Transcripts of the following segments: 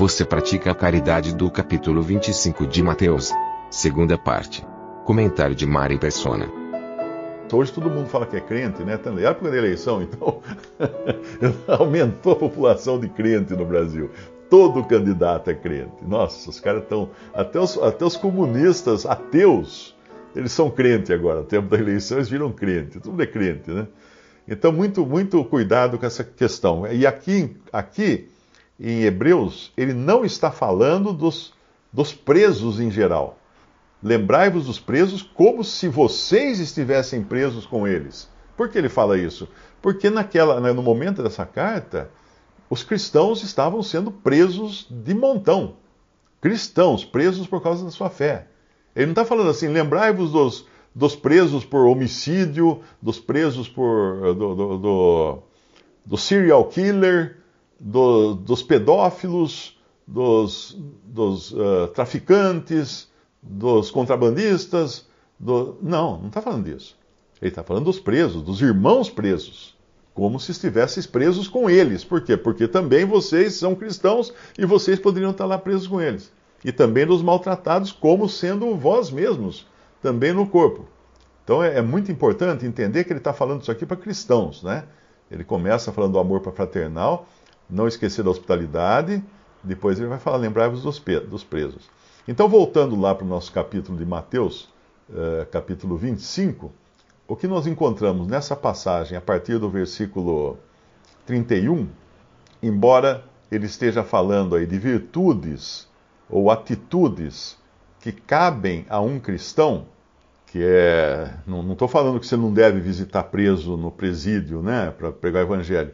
Você pratica a caridade do capítulo 25 de Mateus. Segunda parte. Comentário de Mari Persona. Hoje todo mundo fala que é crente, né? Na época da eleição, então aumentou a população de crente no Brasil. Todo candidato é crente. Nossa, os caras estão. Até os, até os comunistas ateus, eles são crente agora. No tempo da eleição, eles viram crente. Tudo é crente, né? Então, muito, muito cuidado com essa questão. E aqui, aqui em Hebreus, ele não está falando dos, dos presos em geral. Lembrai-vos dos presos como se vocês estivessem presos com eles. Por que ele fala isso? Porque naquela, né, no momento dessa carta, os cristãos estavam sendo presos de montão. Cristãos presos por causa da sua fé. Ele não está falando assim, lembrai-vos dos, dos presos por homicídio, dos presos por do, do, do, do serial killer, do, dos pedófilos, dos, dos uh, traficantes, dos contrabandistas. Do... Não, não está falando disso. Ele está falando dos presos, dos irmãos presos, como se estivesses presos com eles. Por quê? Porque também vocês são cristãos e vocês poderiam estar lá presos com eles. E também dos maltratados, como sendo vós mesmos, também no corpo. Então é, é muito importante entender que ele está falando isso aqui para cristãos, né? Ele começa falando do amor para fraternal, não esquecer da hospitalidade, depois ele vai falar, lembrai-vos dos, presos. Então, voltando lá para o nosso capítulo de Mateus, uh, capítulo 25, o que nós encontramos nessa passagem, a partir do versículo 31, embora ele esteja falando aí de virtudes ou atitudes que cabem a um cristão, que é. Não estou falando que você não deve visitar preso no presídio, né, para pregar o evangelho.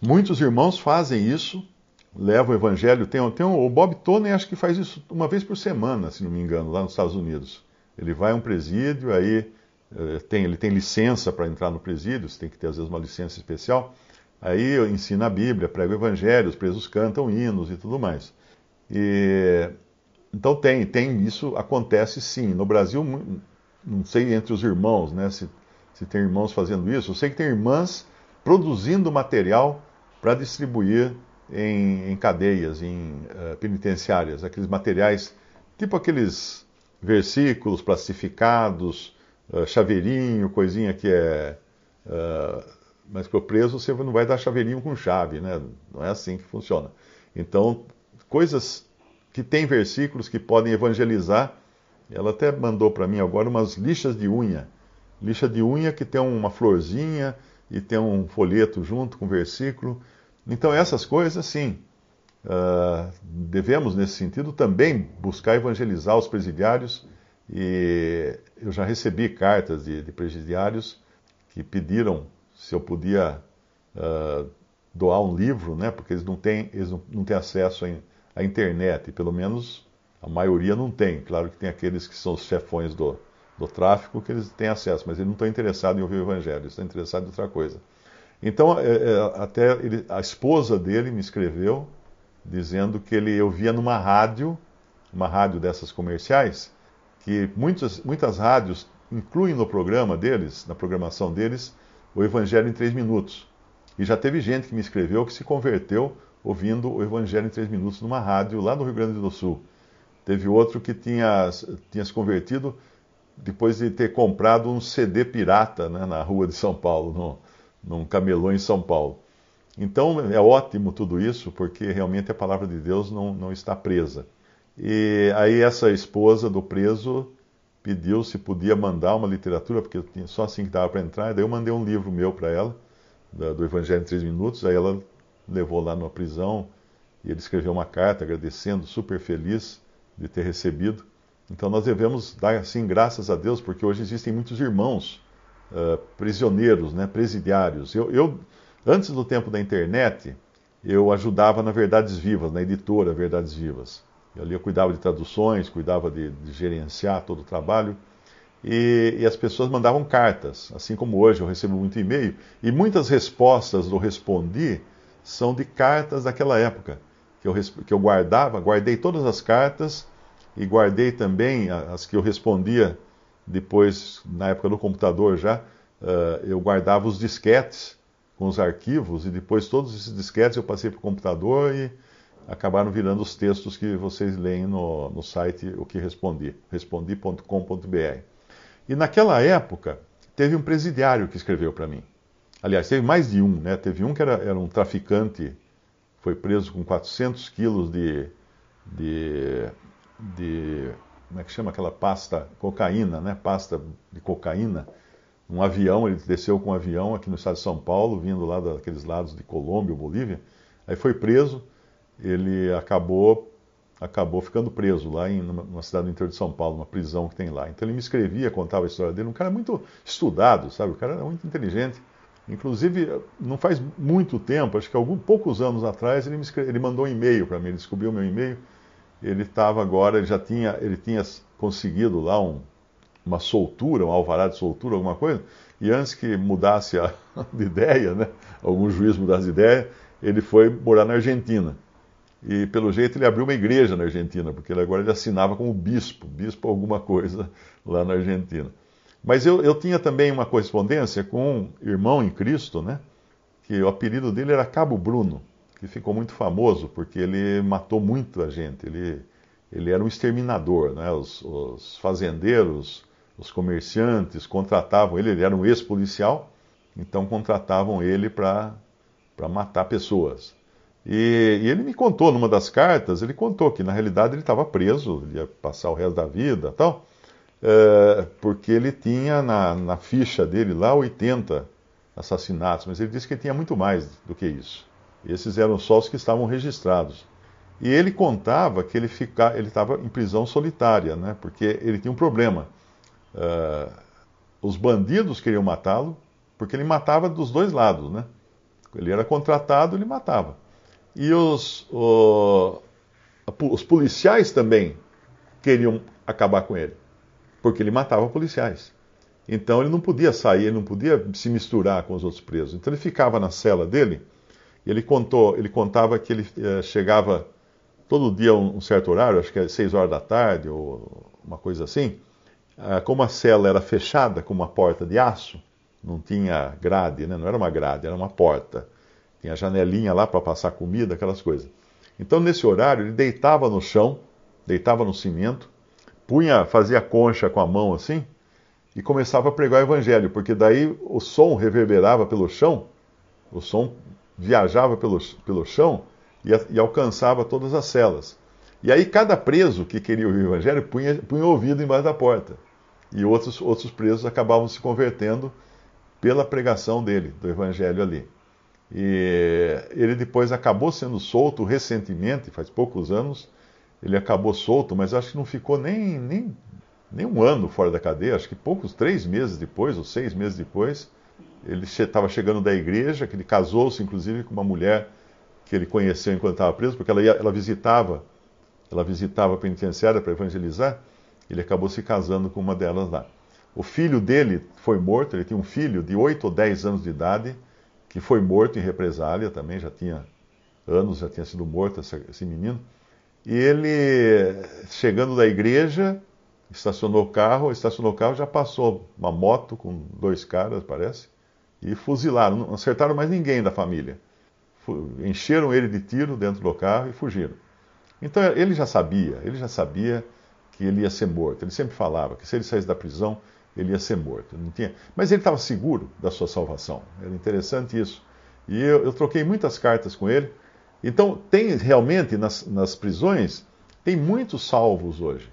Muitos irmãos fazem isso, levam o evangelho. Tem, tem um, o Bob Tony acho que faz isso uma vez por semana, se não me engano, lá nos Estados Unidos. Ele vai a um presídio, aí eh, tem, ele tem licença para entrar no presídio, você tem que ter às vezes uma licença especial. Aí ensina a Bíblia, prega o evangelho, os presos cantam hinos e tudo mais. E, então tem, tem isso acontece sim. No Brasil, não sei entre os irmãos, né, se, se tem irmãos fazendo isso. Eu sei que tem irmãs produzindo material para distribuir em, em, cadeias, em uh, penitenciárias, aqueles materiais, tipo aqueles versículos plastificados, uh, chaveirinho, coisinha que é. Uh, mas para o preso você não vai dar chaveirinho com chave, né? Não é assim que funciona. Então, coisas que têm versículos que podem evangelizar. Ela até mandou para mim agora umas lixas de unha. Lixa de unha que tem uma florzinha e tem um folheto junto com o versículo. Então, essas coisas, sim, uh, devemos, nesse sentido, também buscar evangelizar os presidiários. E eu já recebi cartas de, de presidiários que pediram se eu podia uh, doar um livro, né, porque eles não têm, eles não, não têm acesso à internet, pelo menos a maioria não tem. Claro que tem aqueles que são os chefões do, do tráfico que eles têm acesso, mas eles não estão interessados em ouvir o evangelho, eles estão interessados em outra coisa. Então, é, é, até ele, a esposa dele me escreveu dizendo que ele eu via numa rádio, uma rádio dessas comerciais, que muitas, muitas rádios incluem no programa deles, na programação deles, o Evangelho em três minutos. E já teve gente que me escreveu que se converteu ouvindo o Evangelho em três minutos numa rádio lá no Rio Grande do Sul. Teve outro que tinha, tinha se convertido depois de ter comprado um CD pirata né, na rua de São Paulo, no, num camelô em São Paulo. Então é ótimo tudo isso, porque realmente a palavra de Deus não, não está presa. E aí essa esposa do preso pediu se podia mandar uma literatura, porque só assim que dava para entrar, e daí eu mandei um livro meu para ela, do Evangelho em Três Minutos, aí ela levou lá na prisão, e ele escreveu uma carta agradecendo, super feliz de ter recebido. Então nós devemos dar assim graças a Deus, porque hoje existem muitos irmãos uh, prisioneiros, né, presidiários. Eu, eu Antes do tempo da internet, eu ajudava na Verdades Vivas, na editora Verdades Vivas. Ali eu cuidava de traduções, cuidava de, de gerenciar todo o trabalho. E, e, as pessoas mandavam cartas, assim como hoje eu recebo muito e-mail. E muitas respostas do Respondi são de cartas daquela época, que eu, que eu guardava, guardei todas as cartas e guardei também as que eu respondia depois, na época do computador já, uh, eu guardava os disquetes com os arquivos e depois todos esses disquetes eu passei para o computador e acabaram virando os textos que vocês leem no, no site O que Respondi, respondi.com.br. E naquela época, teve um presidiário que escreveu para mim. Aliás, teve mais de um, né? Teve um que era, era um traficante, foi preso com 400 quilos de, de, de, como é que chama aquela pasta? Cocaína, né? Pasta de cocaína. Um avião, ele desceu com um avião aqui no estado de São Paulo, vindo lá daqueles lados de Colômbia, Bolívia. Aí foi preso, ele acabou acabou ficando preso lá em uma cidade do interior de São Paulo, uma prisão que tem lá. Então ele me escrevia, contava a história dele, um cara muito estudado, sabe? O cara era muito inteligente. Inclusive, não faz muito tempo, acho que alguns poucos anos atrás, ele, me escreve, ele mandou um e-mail para mim, ele descobriu meu e-mail. Ele estava agora, ele já tinha, ele tinha conseguido lá um, uma soltura, um alvará de soltura, alguma coisa, e antes que mudasse a, de ideia, né, algum juiz mudasse de ideia, ele foi morar na Argentina. E pelo jeito ele abriu uma igreja na Argentina, porque ele agora ele assinava como bispo, bispo alguma coisa lá na Argentina. Mas eu, eu tinha também uma correspondência com um irmão em Cristo, né? Que o apelido dele era Cabo Bruno, que ficou muito famoso porque ele matou muita gente. Ele, ele era um exterminador, né? Os, os fazendeiros, os comerciantes contratavam ele, ele era um ex-policial, então contratavam ele para matar pessoas. E, e, ele me contou numa das cartas, ele contou que na realidade ele estava preso, ia passar o resto da vida tal, é, porque ele tinha na, na, ficha dele lá 80 assassinatos, mas ele disse que tinha muito mais do que isso. Esses eram só os que estavam registrados. E ele contava que ele estava em prisão solitária, né, porque ele tinha um problema. É, os bandidos queriam matá-lo, porque ele matava dos dois lados, né? Ele era contratado, ele matava. E os, o, os policiais também queriam acabar com ele, porque ele matava policiais. Então ele não podia sair, ele não podia se misturar com os outros presos. Então ele ficava na cela dele ele contou, ele contava que ele eh, chegava todo dia a um, um, certo horário, acho que é seis horas da tarde ou uma coisa assim. Ah, como a cela era fechada com uma porta de aço, não tinha grade, né? não era uma grade, era uma porta. Tinha janelinha lá para passar comida, aquelas coisas. Então, nesse horário, ele deitava no chão, deitava no cimento, punha, fazia concha com a mão assim, e começava a pregar o evangelho, porque daí o som reverberava pelo chão, o som viajava pelo, pelo chão e, e alcançava todas as celas. E aí cada preso que queria ouvir o evangelho punha, punha o ouvido embaixo da porta. E outros, outros presos acabavam se convertendo pela pregação dele, do evangelho ali. E ele depois acabou sendo solto recentemente, faz poucos anos, ele acabou solto, mas acho que não ficou nem, nem, nem um ano fora da cadeia, acho que poucos, três meses depois, ou seis meses depois, ele estava chegando da igreja, que ele casou-se inclusive com uma mulher que ele conheceu enquanto estava preso, porque ela, ia, ela visitava, ela visitava a penitenciária para evangelizar, ele acabou se casando com uma delas lá. O filho dele foi morto, ele tinha um filho de 8 ou 10 anos de idade, que foi morto em represália também, já tinha anos, já tinha sido morto esse menino. E ele, chegando da igreja, estacionou o carro, estacionou o carro, já passou uma moto com dois caras, parece, e fuzilaram, não acertaram mais ninguém da família. Encheram ele de tiro dentro do carro e fugiram. Então ele já sabia, ele já sabia que ele ia ser morto. Ele sempre falava que se ele saísse da prisão, ele ia ser morto. Não tinha... Mas ele estava seguro da sua salvação. Era interessante isso. E eu, eu, troquei muitas cartas com ele. Então, tem realmente nas, nas prisões, tem muitos salvos hoje.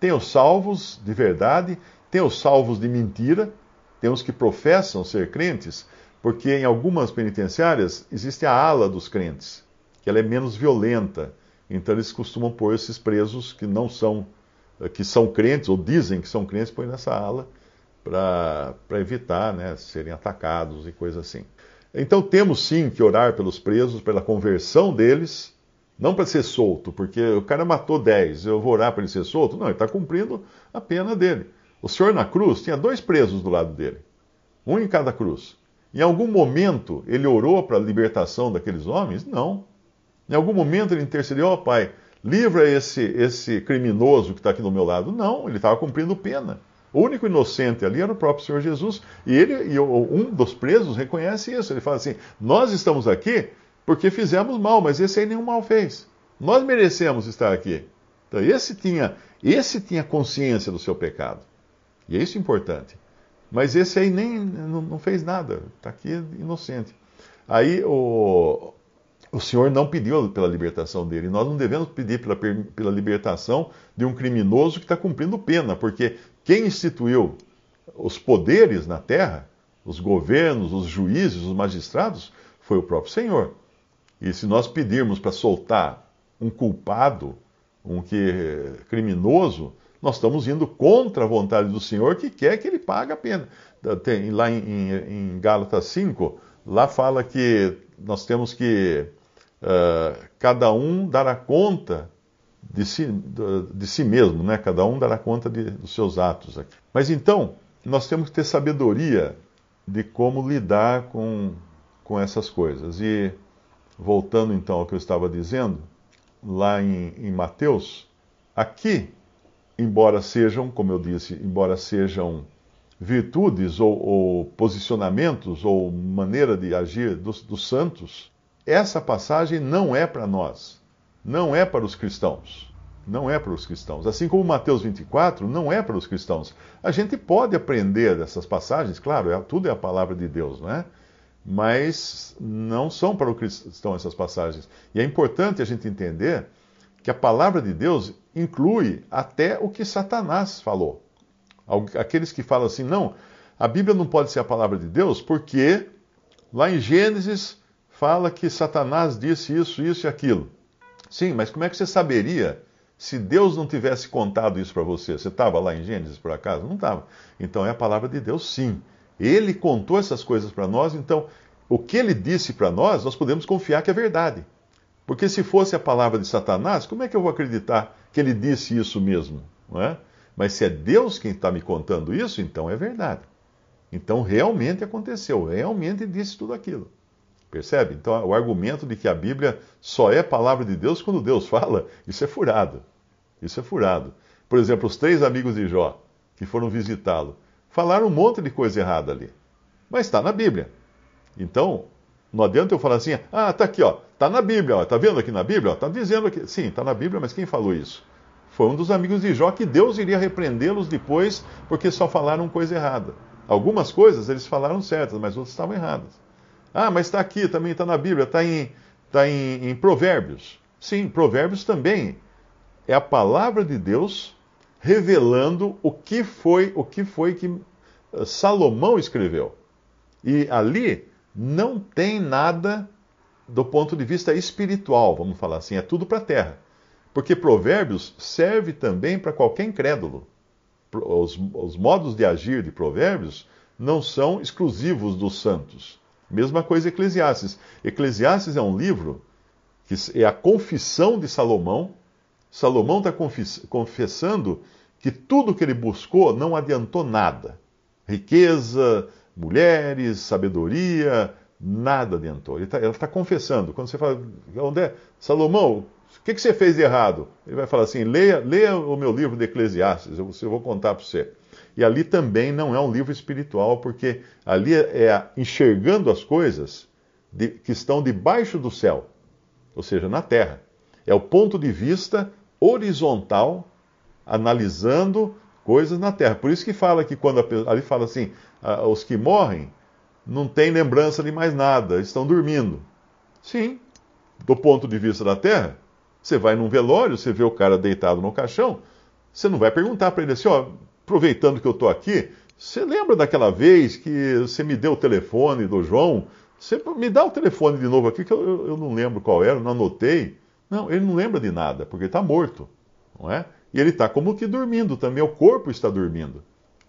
Tem os salvos de verdade, tem os salvos de mentira, tem os que professam ser crentes, porque em algumas penitenciárias existe a ala dos crentes, que ela é menos violenta. Então eles costumam pôr esses presos que não são, que são crentes, ou dizem que são crentes, põe nessa ala para evitar né, serem atacados e coisas assim. Então temos sim que orar pelos presos, pela conversão deles, não para ser solto, porque o cara matou 10, eu vou orar para ele ser solto? Não, ele está cumprindo a pena dele. O Senhor na cruz tinha dois presos do lado dele, um em cada cruz. Em algum momento ele orou para a libertação daqueles homens? Não. Em algum momento ele intercedeu, ó oh, Pai, livra esse, esse criminoso que está aqui do meu lado. Não, ele estava cumprindo pena. O único inocente ali era o próprio Senhor Jesus. E ele e um dos presos reconhece isso. Ele fala assim: Nós estamos aqui porque fizemos mal, mas esse aí nenhum mal fez. Nós merecemos estar aqui. Então esse tinha, esse tinha consciência do seu pecado. E é isso importante. Mas esse aí nem não, não fez nada, está aqui inocente. Aí o, o Senhor não pediu pela libertação dele. Nós não devemos pedir pela, pela libertação de um criminoso que está cumprindo pena, porque quem instituiu os poderes na terra, os governos, os juízes, os magistrados, foi o próprio Senhor. E se nós pedirmos para soltar um culpado, um que criminoso, nós estamos indo contra a vontade do Senhor que quer que ele pague a pena. Tem, lá em, em, em Gálatas 5, lá fala que nós temos que uh, cada um dará conta de si, de si mesmo, né? cada um dará conta de, dos seus atos. Aqui. Mas então, nós temos que ter sabedoria de como lidar com, com essas coisas. E voltando então ao que eu estava dizendo, lá em, em Mateus, aqui embora sejam, como eu disse, embora sejam virtudes ou, ou posicionamentos ou maneira de agir dos, dos santos, essa passagem não é para nós, não é para os cristãos. Não é para os cristãos. Assim como Mateus 24 não é para os cristãos. A gente pode aprender dessas passagens, claro, é, tudo é a palavra de Deus, não é? Mas não são para o cristão essas passagens. E é importante a gente entender que a palavra de Deus inclui até o que Satanás falou. Aqueles que falam assim, não, a Bíblia não pode ser a palavra de Deus porque lá em Gênesis fala que Satanás disse isso, isso e aquilo. Sim, mas como é que você saberia se Deus não tivesse contado isso para você? Você estava lá em Gênesis por acaso? Não estava. Então é a palavra de Deus, sim. Ele contou essas coisas para nós, então o que ele disse para nós, nós podemos confiar que é verdade. Porque se fosse a palavra de Satanás, como é que eu vou acreditar que ele disse isso mesmo? Não é? Mas se é Deus quem está me contando isso, então é verdade. Então realmente aconteceu, realmente disse tudo aquilo. Percebe? Então o argumento de que a Bíblia só é palavra de Deus quando Deus fala, isso é furado. Isso é furado. Por exemplo, os três amigos de Jó que foram visitá-lo falaram um monte de coisa errada ali. Mas está na Bíblia. Então, não adianta eu falar assim, ah, tá aqui, ó, tá na Bíblia, ó, tá vendo aqui na Bíblia? Ó, tá dizendo aqui. Sim, tá na Bíblia, mas quem falou isso? Foi um dos amigos de Jó que Deus iria repreendê-los depois porque só falaram coisa errada. Algumas coisas eles falaram certas, mas outras estavam erradas. Ah, mas está aqui, também está na Bíblia, está em, tá em, em Provérbios. Sim, Provérbios também é a palavra de Deus revelando o que foi o que foi que eh, Salomão escreveu. E ali não tem nada do ponto de vista espiritual, vamos falar assim, é tudo para a terra. Porque Provérbios serve também para qualquer incrédulo. Os, os, modos de agir de Provérbios não são exclusivos dos santos. Mesma coisa Eclesiastes. Eclesiastes é um livro que é a confissão de Salomão. Salomão está confessando que tudo que ele buscou não adiantou nada. Riqueza, mulheres, sabedoria, nada adiantou. Ele está tá confessando. Quando você fala, onde é? Salomão, o que, que, você fez de errado? Ele vai falar assim: leia, leia o meu livro de Eclesiastes, eu, eu vou contar para você. E ali também não é um livro espiritual, porque ali é, é enxergando as coisas de, que estão debaixo do céu, ou seja, na terra. É o ponto de vista horizontal, analisando coisas na terra. Por isso que fala que quando a, ali fala assim, os que morrem não têm lembrança de mais nada, estão dormindo. Sim, do ponto de vista da terra, você vai num velório, você vê o cara deitado no caixão, você não vai perguntar para ele assim, ó, aproveitando que eu estou aqui, você lembra daquela vez que você me deu o telefone do João? Você me dá o telefone de novo aqui, que eu, eu não lembro qual era, não anotei. Não, ele não lembra de nada, porque ele está morto, não é? E ele está como que dormindo também, o corpo está dormindo.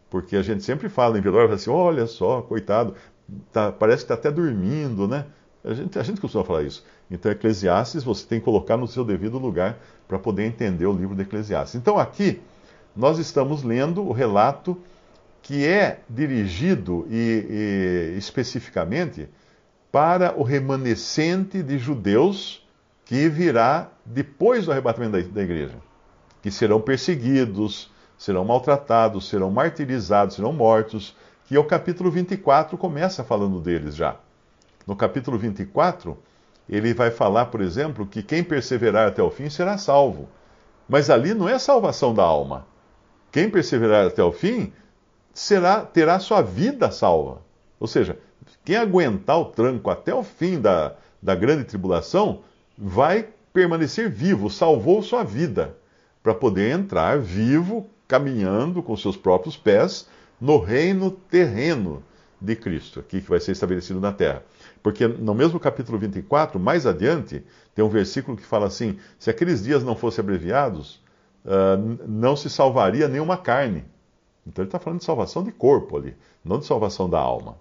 Porque a gente sempre fala em velório, assim, olha só, coitado. tá, parece que está até dormindo, né? A gente, a gente costuma falar isso. Então, Eclesiastes você tem que colocar no seu devido lugar para poder entender o livro de Eclesiastes. Então, aqui, nós estamos lendo o relato que é dirigido e, e especificamente para o remanescente de judeus que virá depois do arrebatamento da, da igreja, que serão perseguidos, serão maltratados, serão martirizados, serão mortos, que é o capítulo 24 começa falando deles já. No capítulo 24, ele vai falar, por exemplo, que quem perseverar até o fim será salvo. Mas ali não é salvação da alma. Quem perseverar até o fim será terá sua vida salva. Ou seja, quem aguentar o tranco até o fim da, da grande tribulação vai permanecer vivo, salvou sua vida, para poder entrar vivo, caminhando com seus próprios pés no reino terreno de Cristo, aqui que vai ser estabelecido na terra. Porque no mesmo capítulo 24, mais adiante, tem um versículo que fala assim: se aqueles dias não fossem abreviados, uh, não se salvaria nenhuma carne. Então ele está falando de salvação de corpo ali, não de salvação da alma.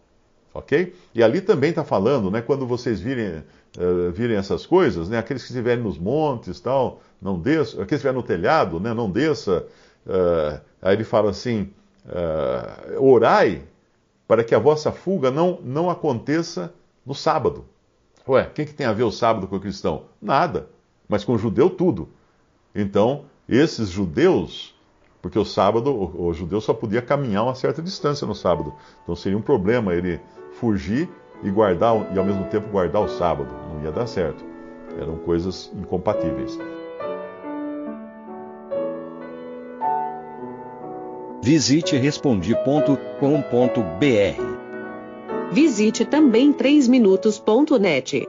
Ok? E ali também está falando, né, quando vocês virem, uh, virem essas coisas, né, aqueles que estiverem nos montes tal, não desça, aqueles que estiverem no telhado, né, não desça. Uh, aí ele fala assim: uh, orai para que a vossa fuga não, não aconteça no sábado. Ué, o que, que tem a ver o sábado com o cristão? Nada. Mas com o judeu, tudo. Então, esses judeus, porque o sábado, o, o judeu só podia caminhar uma certa distância no sábado. Então seria um problema ele fugir e guardar, e ao mesmo tempo guardar o sábado. Não ia dar certo. Eram coisas incompatíveis. Visite respondi.com.br. Visite também 3minutos.net.